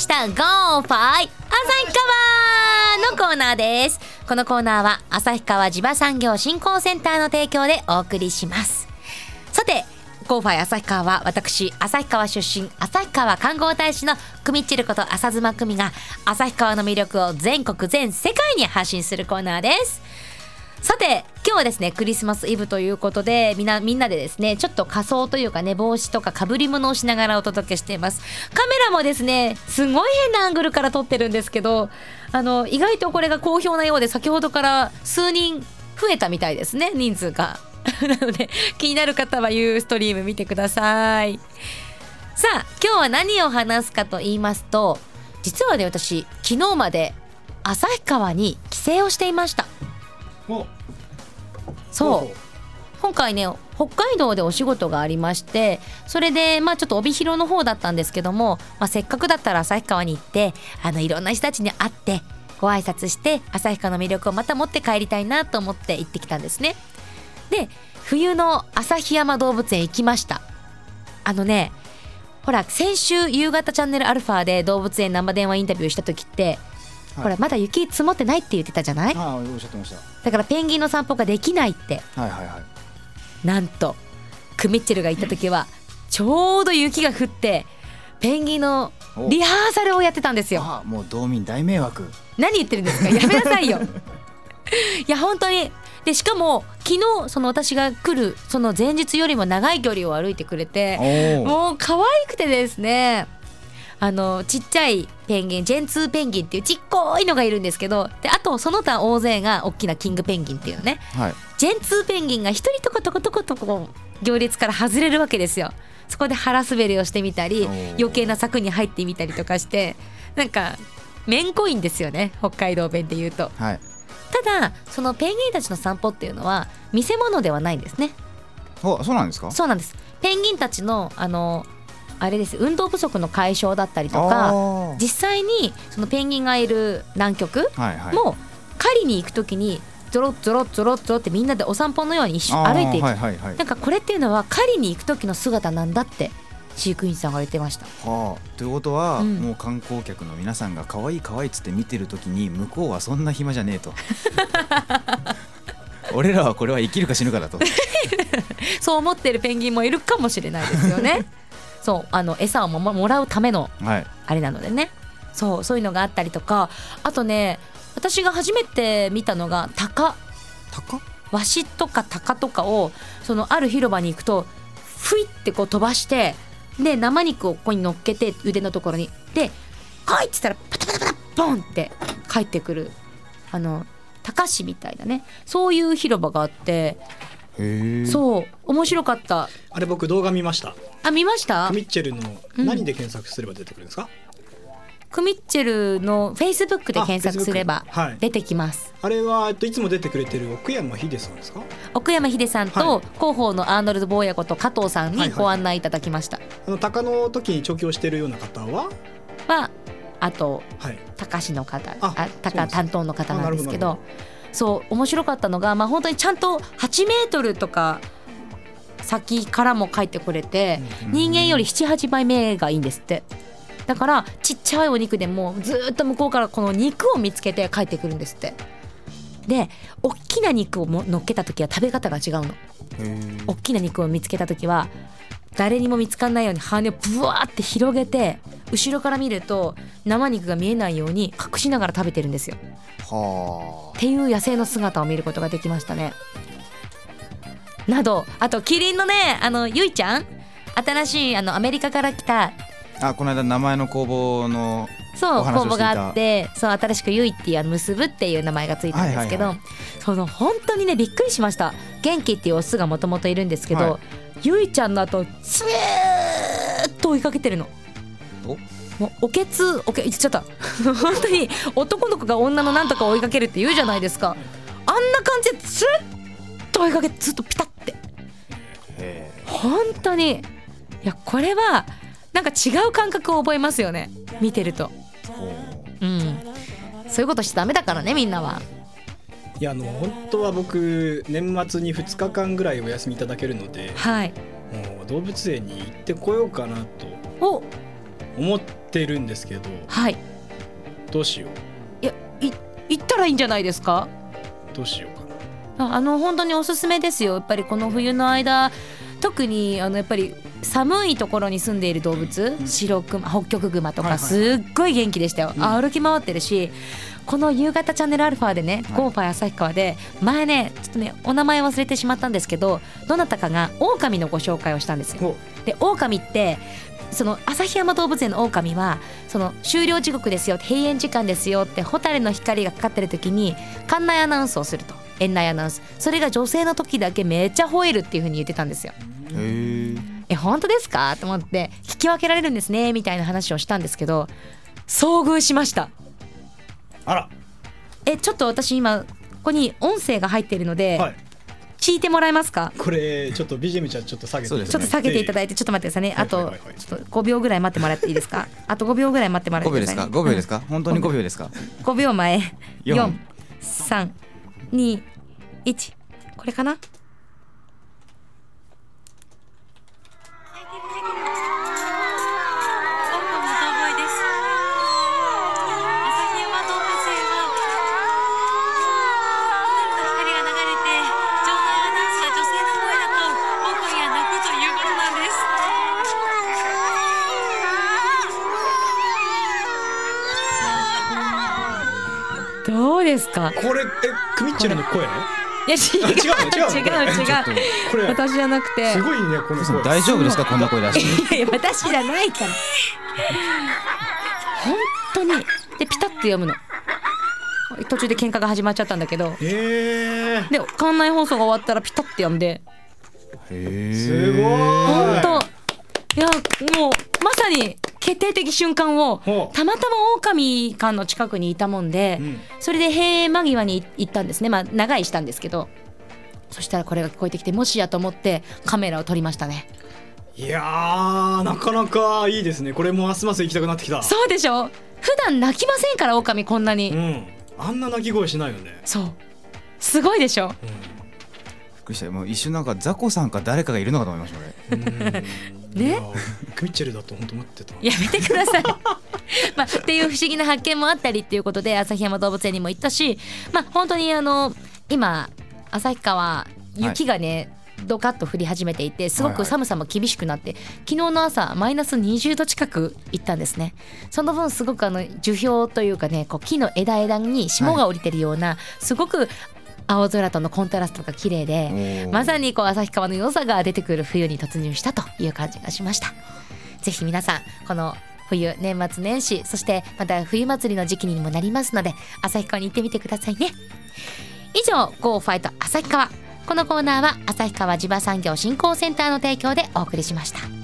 した。Go ファイ。旭川のコーナーです。このコーナーは旭川地場産業振興センターの提供でお送りします。さてゴーファイ旭川は私旭川出身旭川観光大使のクミッチルこと浅妻久美が旭川の魅力を全国全世界に発信するコーナーです。さて今日はですねクリスマスイブということでみんなみんなでですねちょっと仮装というかね帽子とかかぶり物をしながらお届けしています。カメラもですねすごい変なアングルから撮ってるんですけどあの意外とこれが好評なようで先ほどから数人増えたみたいですね人数が。なので気になる方はユーストリーム見てください。さあ今日は何を話すかと言いますと実はね私昨日まで旭川に帰省をしていました。そう。今回ね北海道でお仕事がありましてそれでまあちょっと帯広の方だったんですけども、まあ、せっかくだったら旭川に行ってあのいろんな人たちに会ってご挨拶して旭川の魅力をまた持って帰りたいなと思って行ってきたんですね。で冬の旭山動物園行きました。あのねほら先週夕方チャンネルアルファで動物園生電話インタビューした時って、はいほらまだ雪積もってないって言ってたじゃない？ああおっしゃってました。だからペンギンの散歩ができないって。はいはいはい。なんとクミッチェルが行った時はちょうど雪が降ってペンギンのリハーサルをやってたんですよ。あもう道民大迷惑。何言ってるんですか？やめなさいよ。いや本当に。でしかも昨日その私が来るその前日よりも長い距離を歩いてくれてもう可愛くてですねあのちっちゃいペンギンジェンツーペンギンっていうちっこいのがいるんですけどであとその他大勢が大きなキングペンギンっていうのね。はい。ジェンツーペンギンが一人とことことことこ行列から外れるわけですよ。そこで腹滑りをしてみたり余計な柵に入ってみたりとかしてなんかめんこいんですよね北海道弁で言うと。はい。ただそのペンギンたちの散歩っていうのは見せ物ではないんですね。おそうなんですか？そうなんです。ペンギンたちのあのあれです運動不足の解消だったりとあかー。実際にそのペンギンがいる南極も狩りに行く時にゾロゾロゾロゾロってみんなでお散歩のように一緒歩いていく、はいはいはい。なんかこれっていうのは狩りに行く時の姿なんだって飼育員さんが言ってました。はあ。ということは、うん。もう観光客の皆さんが可愛い可愛いっつって見てるときに向こうはそんな暇じゃねえと。俺らはこれは生きるか死ぬかだと。そう思ってるペンギンもいるかもしれないですよね そうあの餌をももらうためのはい。あれなのでね。そうそういうのがあったりとか。あとね私が初めて見たのが鷹鷹ワシとかタカとかをそのある広場に行くとふいってこう飛ばしてで生肉をここに乗っけて腕のところに。で「来い!」って言ったらパタパタパタボンって帰ってくるあの高市みたいなね。そういう広場があってそう面白かった。あれ僕動画見ました。あ見ました？ミッチェルのうん。何で検索すれば出てくるんですか？クミッチェルのフェイスブックで検索すれば出てきます、あれはえっといつも出てくれてる奥山秀さんですか？奥山秀さんとはい。広報のアーノルド坊やこと加藤さんにはいはいご案内いただきました、あの鷹の時に調教してるような方は、はあとはい。高市の方ああ高担当の方なんですけどそう面白かったのが、まあ、本当にちゃんと8メートルとか先からも帰ってこれて人間より78倍目がいいんですって。だからちっちゃいお肉でもずーっと向こうからこの肉を見つけて帰ってくるんですって。で大きな肉をも乗っけた時は食べ方が違うの。大きな肉を見つけた時は誰にも見つかんないように羽をブワーって広げて後ろから見ると生肉が見えないように隠しながら食べてるんですよ。はっていう野生の姿を見ることができましたね。などあとキリンのねあのゆいちゃん？新しいあのアメリカから来た。ああこの間名前の工房のそうお話をしていた。公募があってそう新しくゆいっていうあの結ぶっていう名前がついたんですけど、その本当にねびっくりしました。元気っていうオスがもともといるんですけど、はいゆいちゃんの後ずーっと追いかけてるの。お？もうおけつおけ言っちゃった。本当に男の子が女のなんとか追いかけるって言うじゃないですか。あんな感じでずっと追いかけてずっとピタって。へ本当に。いやこれはなんか違う感覚を覚えますよね。見てると。うん。そういうことしちゃダメだからねみんなはいやあの本当は僕年末に2日間ぐらいお休みいただけるので、はい。もう動物園に行ってこようかなとお。思ってるんですけどはい。どうしよいやい行ったらいいんじゃないですか？うどうしようかな。ああの本当におすすめですよ。やっぱりこの冬の間特にあのやっぱり寒いところに住んでいる動物白クマ北極熊とはいはいかすっごい元気でしたよ、うん。歩き回ってるしこの夕方チャンネルアルファでね、はい。ゴーファー旭川で前ねちょっとねお名前忘れてしまったんですけどどなたかが狼のご紹介をしたんですよ。ほで狼ってその旭山動物園の狼はその終了時刻ですよ閉園時間ですよって蛍の光がかかってる時に館内アナウンスをすると。園内アナウンス。それが女性の時だけめっちゃ吠えるっていう風に言ってたんですよ。へええ本当ですか？と思って聞き分けられるんですねみたいな話をしたんですけど遭遇しました。あら。えちょっと私今ここに音声が入っているので、はい。聞いてもらえますか？これちょっと BGM じゃちょっと下げてそうです。ちょっと下げていただいいてちょっと待ってくださいね。あとちょっと5秒ぐらい待ってもらっていいですか？あと5秒ぐらい待ってもらって5秒ですか？ください？ね5秒ですか？本当に5秒ですか？5秒前。四。432これかな？ですか？これえクミッチェルの声？いや違う違う違う違う。私じゃなくて。すごいねこの声。大丈夫ですか？こんな声出して。いやいや私じゃないから。本当に。でピタッと読むの。途中で喧嘩が始まっちゃったんだけど。へえで館内放送が終わったらピタッと読んで。へえすごい。本当。いやもうまさに決定的瞬間をたまたま狼館の近くにいたもんで、うん。それで閉園間際に行ったんですね。まあ長居したんですけど。そしたらこれが聞こえてきてもしやと思ってカメラを撮りましたね。いやーなかなかいいですね。これもますます行きたくなってきた。そうでしょ？普段泣きませんから狼こんなに、うん。あんな鳴き声しないよね。そう。すごいでしょ？うびっくりした。もう一瞬なんかザコさんか誰かがいるのかと思いました俺んうんね。クミッチェルだと本当思ってた。やめてください。まあ、っていう不思議な発見もあったりっていうことで旭山動物園にも行ったし、まあ、本当にあの今旭川雪がね、ドカッと降り始めていてすごくはいはい。寒さも厳しくなって、昨日の朝マイナス20度近く行ったんですね。その分すごくあの樹氷というかねこう木の枝枝に霜が降りてるような、すごく青空とのコントラストが綺麗でまさにこう旭川の良さが出てくる冬に突入したという感じがしました。ぜひ皆さんこの冬年末年始そしてまた冬祭りの時期にもなりますので旭川に行ってみてくださいね。以上 GO ファイト旭川。このコーナーは旭川地場産業振興センターの提供でお送りしました